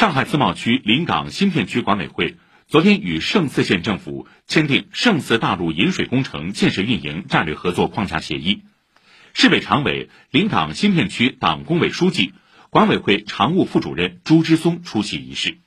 上海自贸区临港新片区管委会昨天与嵊泗县政府签订嵊泗大陆引水工程建设运营战略合作框架协议。市委常委、临港新片区党工委书记、管委会常务副主任朱之松出席仪式。